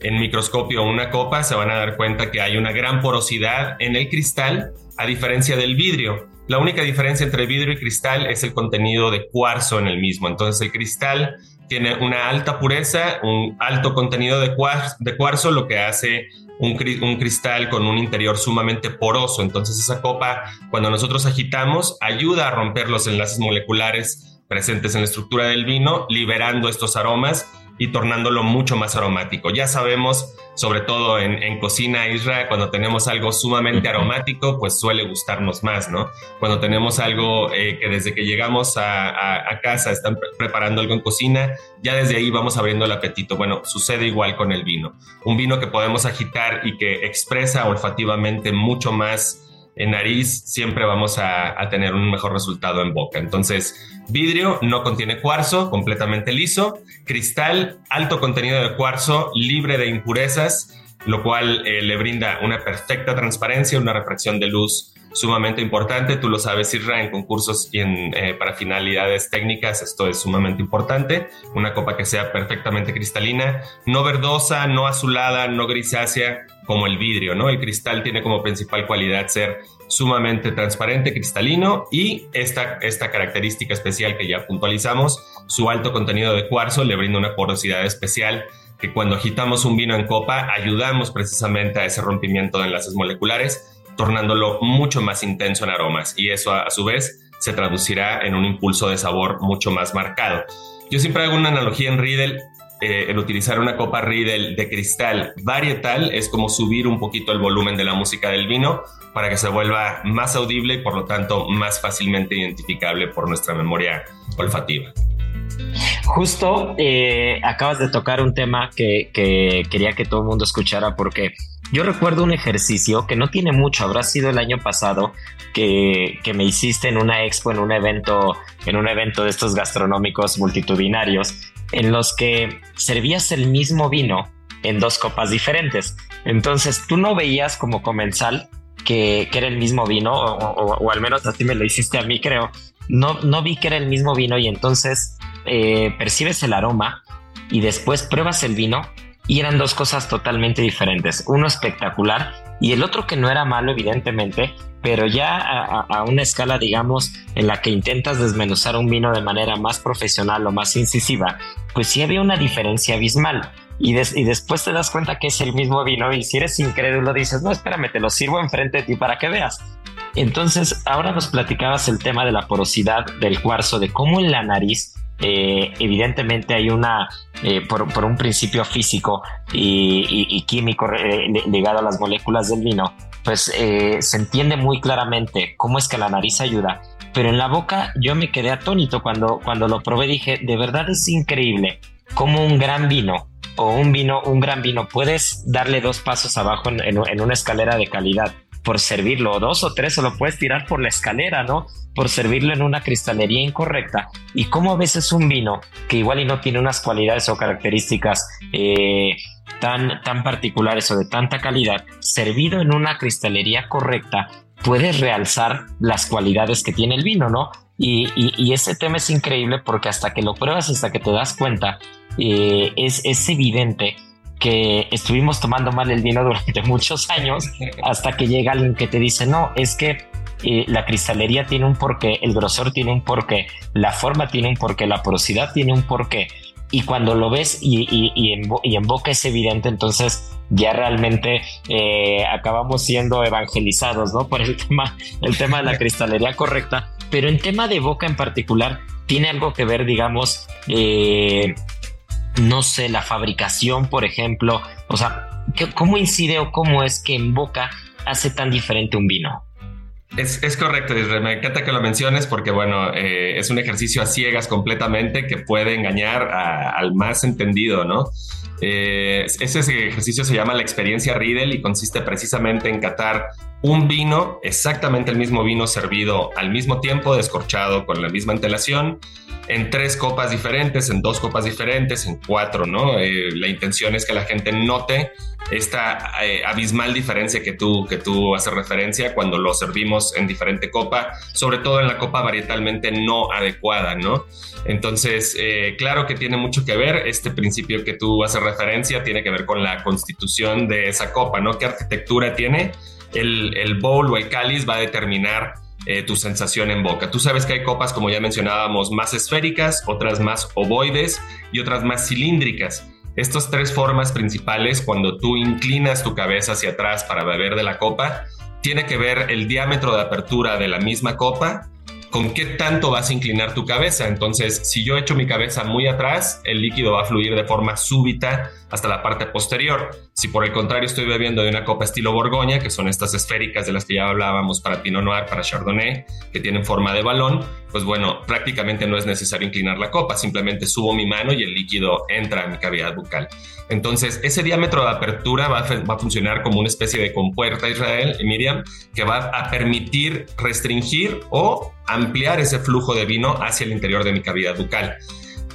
en microscopio una copa, se van a dar cuenta que hay una gran porosidad en el cristal a diferencia del vidrio. La única diferencia entre vidrio y cristal es el contenido de cuarzo en el mismo. Entonces el cristal tiene una alta pureza, un alto contenido de cuarzo, de cuarzo lo que hace un, cristal con un interior sumamente poroso. Entonces esa copa, cuando nosotros agitamos, ayuda a romper los enlaces moleculares presentes en la estructura del vino, liberando estos aromas y tornándolo mucho más aromático. Ya sabemos, sobre todo en, cocina Israel, cuando tenemos algo sumamente aromático, pues suele gustarnos más, ¿no? Cuando tenemos algo eh, que desde que llegamos a, casa están preparando algo en cocina, ya desde ahí vamos abriendo el apetito. Bueno, sucede igual con el vino. Un vino que podemos agitar y que expresa olfativamente mucho más en nariz siempre vamos a, tener un mejor resultado en boca. Entonces, vidrio no contiene cuarzo, completamente liso. Cristal, alto contenido de cuarzo, libre de impurezas, lo cual eh, le brinda una perfecta transparencia, una refracción de luz sumamente importante. Tú lo sabes, Irra, en concursos y eh, para finalidades técnicas, esto es sumamente importante. Una copa que sea perfectamente cristalina, no verdosa, no azulada, no grisácea, como el vidrio, ¿no? El cristal tiene como principal cualidad ser sumamente transparente, cristalino y esta, esta característica especial que ya puntualizamos, su alto contenido de cuarzo le brinda una porosidad especial que cuando agitamos un vino en copa ayudamos precisamente a ese rompimiento de enlaces moleculares tornándolo mucho más intenso en aromas y eso a, su vez se traducirá en un impulso de sabor mucho más marcado. Yo siempre hago una analogía en Riedel, eh, el utilizar una copa Riedel de cristal varietal es como subir un poquito el volumen de la música del vino para que se vuelva más audible y por lo tanto más fácilmente identificable por nuestra memoria olfativa.
Justo eh, acabas de tocar un tema que, que, quería que todo el mundo escuchara porque yo recuerdo un ejercicio que no tiene mucho, habrá sido el año pasado, que, que, me hiciste en una expo, en un evento, en un evento de estos gastronómicos multitudinarios, en los que servías el mismo vino en dos copas diferentes. Entonces tú no veías como comensal que, que era el mismo vino, o, al menos así me lo hiciste a mí, creo. No, no vi que era el mismo vino y entonces eh, percibes el aroma y después pruebas el vino y eran dos cosas totalmente diferentes. Uno espectacular y el otro que no era malo, evidentemente, pero ya a, una escala, digamos, en la que intentas desmenuzar un vino de manera más profesional o más incisiva, pues sí había una diferencia abismal. Y, y, después te das cuenta que es el mismo vino y si eres incrédulo dices, no, espérame, te lo sirvo enfrente de ti para que veas. Entonces, ahora nos platicabas el tema de la porosidad del cuarzo, de cómo en la nariz eh, evidentemente hay una, eh, por, un principio físico y, químico eh, ligado a las moléculas del vino, pues se entiende muy claramente cómo es que la nariz ayuda. Pero en la boca yo me quedé atónito cuando, cuando lo probé, dije, de verdad es increíble cómo un gran vino o un vino, un gran vino, puedes darle dos pasos abajo en una escalera de calidad por servirlo, dos o tres, o lo puedes tirar por la escalera, ¿no? Por servirlo en una cristalería incorrecta. Y como a veces un vino que igual y no tiene unas cualidades o características eh, tan, tan particulares o de tanta calidad, servido en una cristalería correcta, puedes realzar las cualidades que tiene el vino, ¿no? Y, y, ese tema es increíble porque hasta que lo pruebas, hasta que te das cuenta, eh, es, es evidente que estuvimos tomando mal el vino durante muchos años hasta que llega alguien que te dice, no, es que eh, la cristalería tiene un porqué, el grosor tiene un porqué, la forma tiene un porqué, la porosidad tiene un porqué. Y cuando lo ves y, y, en, boca es evidente, entonces ya realmente eh, acabamos siendo evangelizados, ¿no? Por el tema, el tema de la cristalería correcta. Pero en tema de boca en particular, tiene algo que ver, digamos, eh, no sé, la fabricación, por ejemplo, o sea, ¿cómo incide o cómo es que en boca hace tan diferente un vino?
Es, es, correcto. Me encanta que lo menciones porque, bueno, eh, es un ejercicio a ciegas completamente que puede engañar al más entendido, ¿no? Eh, ese ejercicio se llama la experiencia Riedel y consiste precisamente en catar un vino, exactamente el mismo vino servido al mismo tiempo, descorchado con la misma antelación, en tres copas diferentes, en dos copas diferentes, en cuatro, ¿no? Eh, la intención es que la gente note esta eh, abismal diferencia que tú, que tú haces referencia cuando lo servimos en diferente copa, sobre todo en la copa varietalmente no adecuada, ¿no? Entonces, eh, claro que tiene mucho que ver, este principio que tú haces referencia tiene que ver con la constitución de esa copa, ¿no? ¿Qué arquitectura tiene? El, el bowl o el cáliz va a determinar eh, tu sensación en boca. Tú sabes que hay copas, como ya mencionábamos, más esféricas, otras más ovoides y otras más cilíndricas. Estas tres formas principales, cuando tú inclinas tu cabeza hacia atrás para beber de la copa, tiene que ver el diámetro de apertura de la misma copa con qué tanto vas a inclinar tu cabeza. Entonces, si yo echo mi cabeza muy atrás, el líquido va a fluir de forma súbita hasta la parte posterior. Si por el contrario estoy bebiendo de una copa estilo Borgoña, que son estas esféricas de las que ya hablábamos para Pinot Noir, para Chardonnay, que tienen forma de balón, pues bueno, prácticamente no es necesario inclinar la copa, simplemente subo mi mano y el líquido entra en mi cavidad bucal. Entonces, ese diámetro de apertura va a, funcionar como una especie de compuerta, Israel y Miriam, que va a permitir restringir o ampliar ese flujo de vino hacia el interior de mi cavidad bucal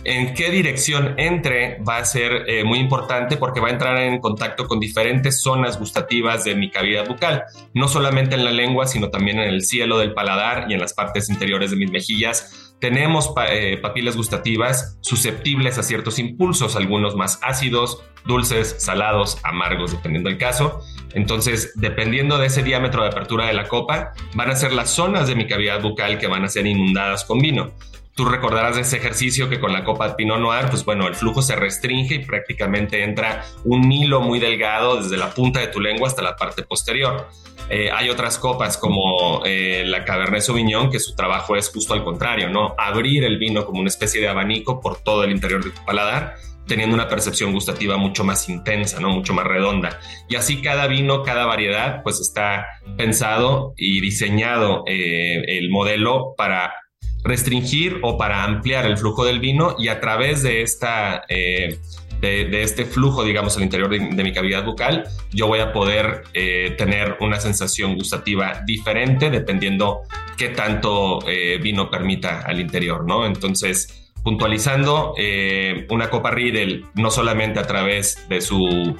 en qué dirección entre va a ser eh, muy importante porque va a entrar en contacto con diferentes zonas gustativas de mi cavidad bucal, no solamente en la lengua, sino también en el cielo del paladar y en las partes interiores de mis mejillas. Tenemos eh, papilas gustativas susceptibles a ciertos impulsos, algunos más ácidos, dulces, salados, amargos, dependiendo del caso. Entonces, dependiendo de ese diámetro de apertura de la copa, van a ser las zonas de mi cavidad bucal que van a ser inundadas con vino. Tú recordarás de ese ejercicio que con la copa Pinot Noir, pues bueno, el flujo se restringe y prácticamente entra un hilo muy delgado desde la punta de tu lengua hasta la parte posterior. Eh, hay otras copas como eh, la Cabernet Sauvignon que su trabajo es justo al contrario, ¿no? Abrir el vino como una especie de abanico por todo el interior de tu paladar teniendo una percepción gustativa mucho más intensa, ¿no? Mucho más redonda. Y así cada vino, cada variedad, pues está pensado y diseñado eh, el modelo para restringir o para ampliar el flujo del vino y a través de esta... Eh, de, este flujo, digamos, al interior de, mi cavidad bucal, yo voy a poder eh, tener una sensación gustativa diferente dependiendo qué tanto eh, vino permita al interior, ¿no? Entonces, puntualizando, una copa Riedel no solamente a través de su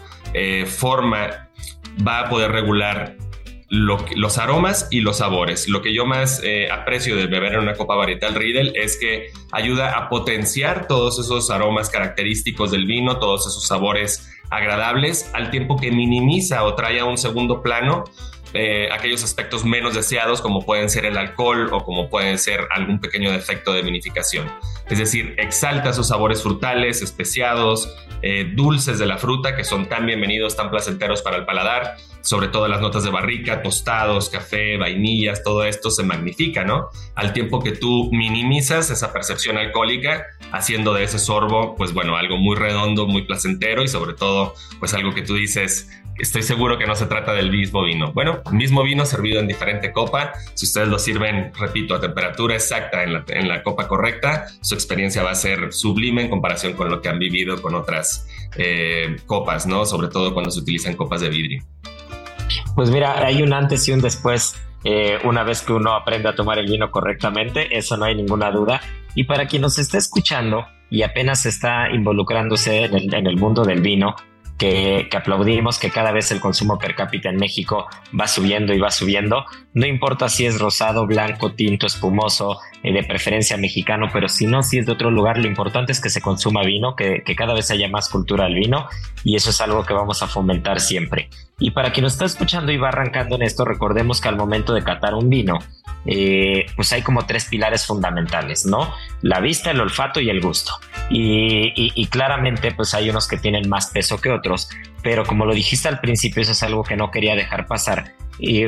forma va a poder regular los aromas y los sabores. Lo que yo más eh, aprecio de beber en una copa varietal Riedel es que ayuda a potenciar todos esos aromas característicos del vino, todos esos sabores agradables, al tiempo que minimiza o trae a un segundo plano eh, aquellos aspectos menos deseados como pueden ser el alcohol o como pueden ser algún pequeño defecto de vinificación. Es decir, exalta esos sabores frutales, especiados, eh, dulces de la fruta que son tan bienvenidos, tan placenteros para el paladar sobre todo las notas de barrica, tostados, café, vainillas, todo esto se magnifica, ¿no? Al tiempo que tú minimizas esa percepción alcohólica, haciendo de ese sorbo, pues bueno, algo muy redondo, muy placentero y sobre todo, pues algo que tú dices, estoy seguro que no se trata del mismo vino. Bueno, mismo vino servido en diferente copa. Si ustedes lo sirven, repito, a temperatura exacta en la, copa correcta, su experiencia va a ser sublime en comparación con lo que han vivido con otras eh, copas, ¿no? Sobre todo cuando se utilizan copas de vidrio.
Pues mira, hay un antes y un después. Eh, una vez que uno aprende a tomar el vino correctamente, eso no hay ninguna duda. Y para quien nos está escuchando y apenas está involucrándose en el mundo del vino, que, aplaudimos que cada vez el consumo per cápita en México va subiendo y va subiendo. No importa si es rosado, blanco, tinto, espumoso, eh, de preferencia mexicano, pero si no, si es de otro lugar, lo importante es que se consuma vino, que, que cada vez haya más cultura al vino y eso es algo que vamos a fomentar siempre. Y para quien nos está escuchando y va arrancando en esto, recordemos que al momento de catar un vino, eh, pues hay como tres pilares fundamentales, ¿no? La vista, el olfato y el gusto. Y, claramente pues hay unos que tienen más peso que otros, pero como lo dijiste al principio, eso es algo que no quería dejar pasar. Y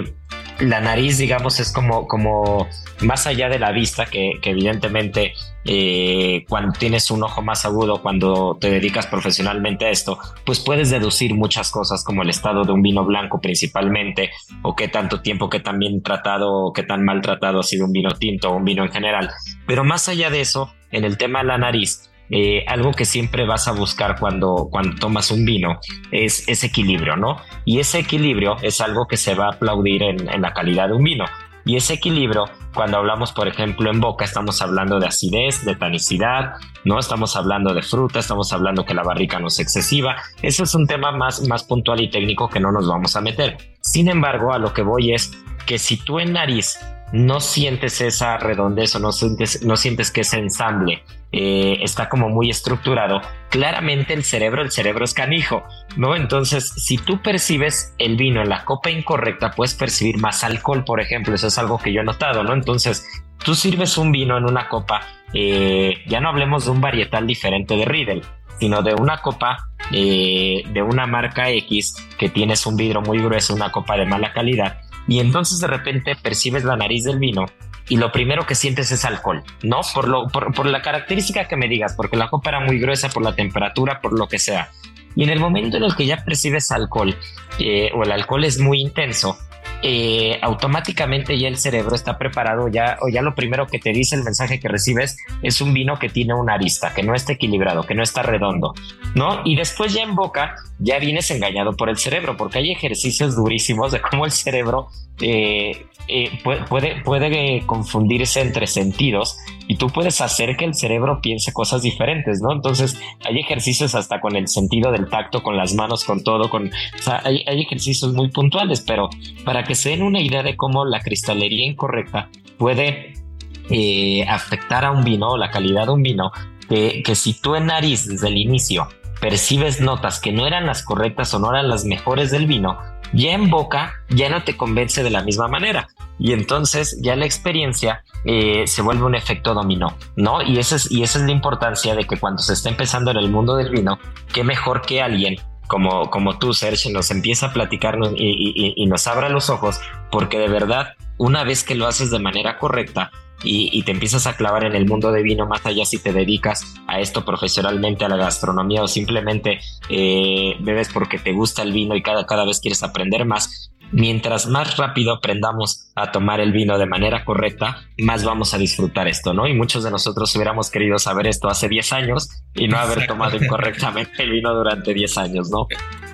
la nariz, digamos, es como, como más allá de la vista, que, evidentemente eh, cuando tienes un ojo más agudo, cuando te dedicas profesionalmente a esto, pues puedes deducir muchas cosas como el estado de un vino blanco principalmente, o qué tanto tiempo, qué tan bien tratado, o qué tan mal tratado ha sido un vino tinto o un vino en general. Pero más allá de eso, en el tema de la nariz, eh, algo que siempre vas a buscar cuando, cuando tomas un vino es ese equilibrio, ¿no? Y ese equilibrio es algo que se va a aplaudir en, en la calidad de un vino. Y ese equilibrio, cuando hablamos, por ejemplo, en boca, estamos hablando de acidez, de tanicidad, ¿no? Estamos hablando de fruta, estamos hablando que la barrica no es excesiva. Eso es un tema más, más puntual y técnico que no nos vamos a meter. Sin embargo, a lo que voy es que si tú en nariz no sientes esa redondez o no sientes, no sientes que ese ensamble eh, está como muy estructurado, claramente el cerebro, el cerebro es canijo, ¿no? Entonces, si tú percibes el vino en la copa incorrecta, puedes percibir más alcohol, por ejemplo, eso es algo que yo he notado, ¿no? Entonces, tú sirves un vino en una copa, eh, ya no hablemos de un varietal diferente de Riedel, sino de una copa eh, de una marca X que tienes un vidrio muy grueso, una copa de mala calidad, y entonces de repente percibes la nariz del vino y lo primero que sientes es alcohol, ¿no? Por, lo, por, la característica que me digas, porque la copa era muy gruesa, por la temperatura, por lo que sea. Y en el momento en el que ya percibes alcohol eh, o el alcohol es muy intenso, eh, automáticamente ya el cerebro está preparado, ya, o ya lo primero que te dice el mensaje que recibes es un vino que tiene una arista, que no está equilibrado, que no está redondo, ¿no? Y después ya en boca ya vienes engañado por el cerebro, porque hay ejercicios durísimos de cómo el cerebro eh, eh, puede, puede, confundirse entre sentidos y tú puedes hacer que el cerebro piense cosas diferentes, ¿no? Entonces hay ejercicios hasta con el sentido del tacto, con las manos, con todo, con, o sea, hay, ejercicios muy puntuales, pero para que se den una idea de cómo la cristalería incorrecta puede eh, afectar a un vino o la calidad de un vino, que, que si tú en nariz desde el inicio percibes notas que no eran las correctas o no eran las mejores del vino, ya en boca ya no te convence de la misma manera. Y entonces ya la experiencia eh, se vuelve un efecto dominó, ¿no? Y, eso es, y esa es la importancia de que cuando se está empezando en el mundo del vino, qué mejor que alguien como, como tú, Sergio, nos empieza a platicar y, y nos abra los ojos, porque de verdad, una vez que lo haces de manera correcta, y, te empiezas a clavar en el mundo de vino, más allá si te dedicas a esto profesionalmente, a la gastronomía o simplemente eh, bebes porque te gusta el vino y cada, cada vez quieres aprender más, mientras más rápido aprendamos a tomar el vino de manera correcta, más vamos a disfrutar esto, ¿no? Y muchos de nosotros hubiéramos querido saber esto hace 10 años y no haber tomado incorrectamente el vino durante 10 años, ¿no?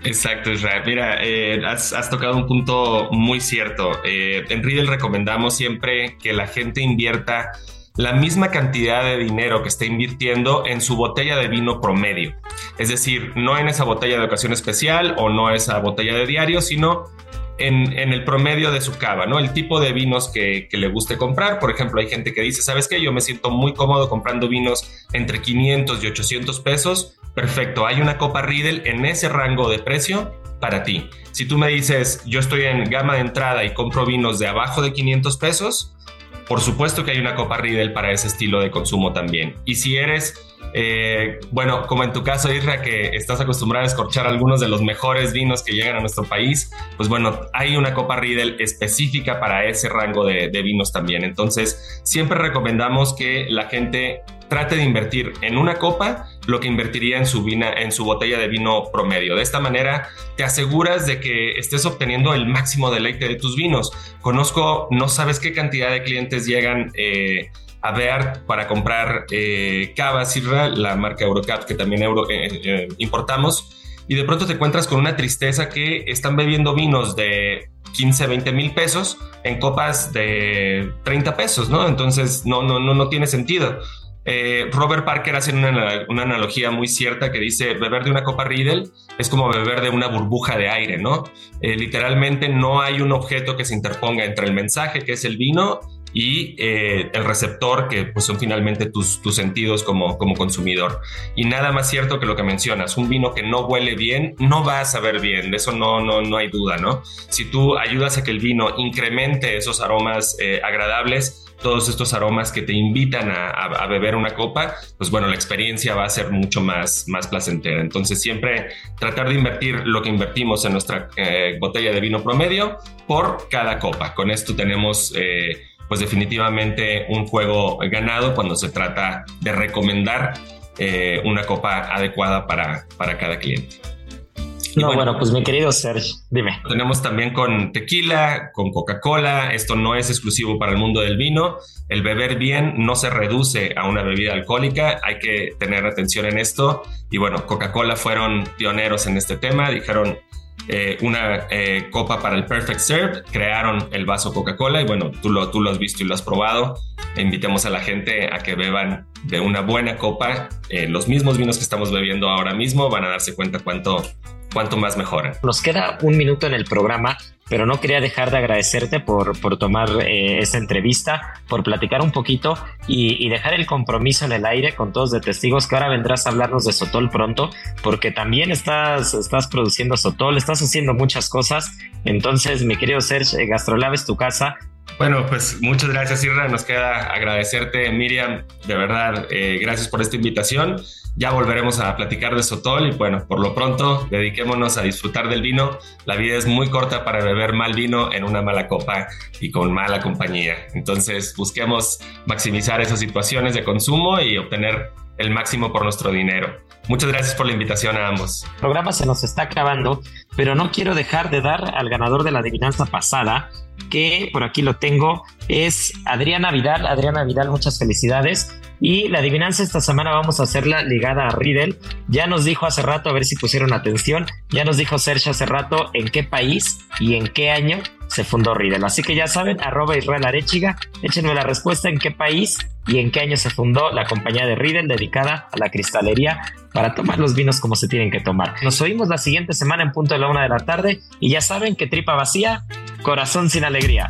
Exacto, Israel. Mira, eh, has, tocado un punto muy cierto. Eh, en Riedel recomendamos siempre que la gente invierta la misma cantidad de dinero que está invirtiendo en su botella de vino promedio. Es decir, no en esa botella de ocasión especial o no esa botella de diario, sino en, el promedio de su cava, ¿no? El tipo de vinos que, le guste comprar. Por ejemplo, hay gente que dice, ¿sabes qué? Yo me siento muy cómodo comprando vinos entre 500 y 800 pesos. Perfecto, hay una copa Riedel en ese rango de precio para ti. Si tú me dices, yo estoy en gama de entrada y compro vinos de abajo de 500 pesos, por supuesto que hay una copa Riedel para ese estilo de consumo también. Y si eres eh, bueno, como en tu caso, Isra, que estás acostumbrado a escorchar algunos de los mejores vinos que llegan a nuestro país, pues bueno, hay una copa Riedel específica para ese rango de, vinos también. Entonces, siempre recomendamos que la gente trate de invertir en una copa lo que invertiría en su, vina, en su botella de vino promedio. De esta manera te aseguras de que estés obteniendo el máximo deleite de tus vinos. Conozco, no sabes qué cantidad de clientes llegan eh, a ver para comprar eh, Cava Sirra, la marca Eurocap que también euro, eh, eh, importamos, y de pronto te encuentras con una tristeza que están bebiendo vinos de 15, 20 mil pesos en copas de 30 pesos, ¿no? Entonces no, no, no, no tiene sentido. Eh, Robert Parker hace una, una, analogía muy cierta que dice, beber de una copa Riedel es como beber de una burbuja de aire, ¿no? literalmente no hay un objeto que se interponga entre el mensaje, que es el vino, y eh, el receptor, que pues, son finalmente tus, tus sentidos como, como consumidor. Y nada más cierto que lo que mencionas, un vino que no huele bien, no va a saber bien, de eso no, no, no hay duda, ¿no? Si tú ayudas a que el vino incremente esos aromas eh, agradables, todos estos aromas que te invitan a, beber una copa, pues bueno, la experiencia va a ser mucho más, más placentera. Entonces siempre tratar de invertir lo que invertimos en nuestra eh, botella de vino promedio por cada copa. Con esto tenemos... Eh, pues definitivamente un juego ganado cuando se trata de recomendar eh, una copa adecuada para, para cada cliente.
No, bueno, pues mi querido Sergio, dime.
Tenemos también con tequila, con Coca-Cola. Esto no es exclusivo para el mundo del vino. El beber bien no se reduce a una bebida alcohólica. Hay que tener atención en esto. Y bueno, Coca-Cola fueron pioneros en este tema. Dijeron, eh, una eh, copa para el Perfect Serve, crearon el vaso Coca-Cola y bueno, tú lo, tú lo has visto y lo has probado. Invitemos a la gente a que beban de una buena copa. Eh, los mismos vinos que estamos bebiendo ahora mismo van a darse cuenta cuánto, cuánto más mejoran.
Nos queda un minuto en el programa, pero no quería dejar de agradecerte por, por tomar eh, esta entrevista, por platicar un poquito y, dejar el compromiso en el aire con todos de testigos que ahora vendrás a hablarnos de Sotol pronto, porque también estás, estás produciendo Sotol, estás haciendo muchas cosas. Entonces, mi querido Serge, Gastrolab es tu casa.
Bueno, pues muchas gracias, Irra. Nos queda agradecerte, Miriam. De verdad, eh, gracias por esta invitación. Ya volveremos a platicar de Sotol y bueno, por lo pronto dediquémonos a disfrutar del vino. La vida es muy corta para beber mal vino en una mala copa y con mala compañía. Entonces busquemos maximizar esas situaciones de consumo y obtener el máximo por nuestro dinero. Muchas gracias por la invitación a ambos.
El programa se nos está acabando, pero no quiero dejar de dar al ganador de la adivinanza pasada, que por aquí lo tengo, es Adriana Vidal. Adriana Vidal, muchas felicidades. Y la adivinanza esta semana vamos a hacerla ligada a Riddle. Ya nos dijo hace rato, a ver si pusieron atención, ya nos dijo Sergio hace rato en qué país y en qué año se fundó Riddle. Así que ya saben, arroba Israel Arechiga, échenme la respuesta en qué país y en qué año se fundó la compañía de Riddle dedicada a la cristalería para tomar los vinos como se tienen que tomar. Nos oímos la siguiente semana en punto de la una de la tarde y ya saben que tripa vacía, corazón sin alegría.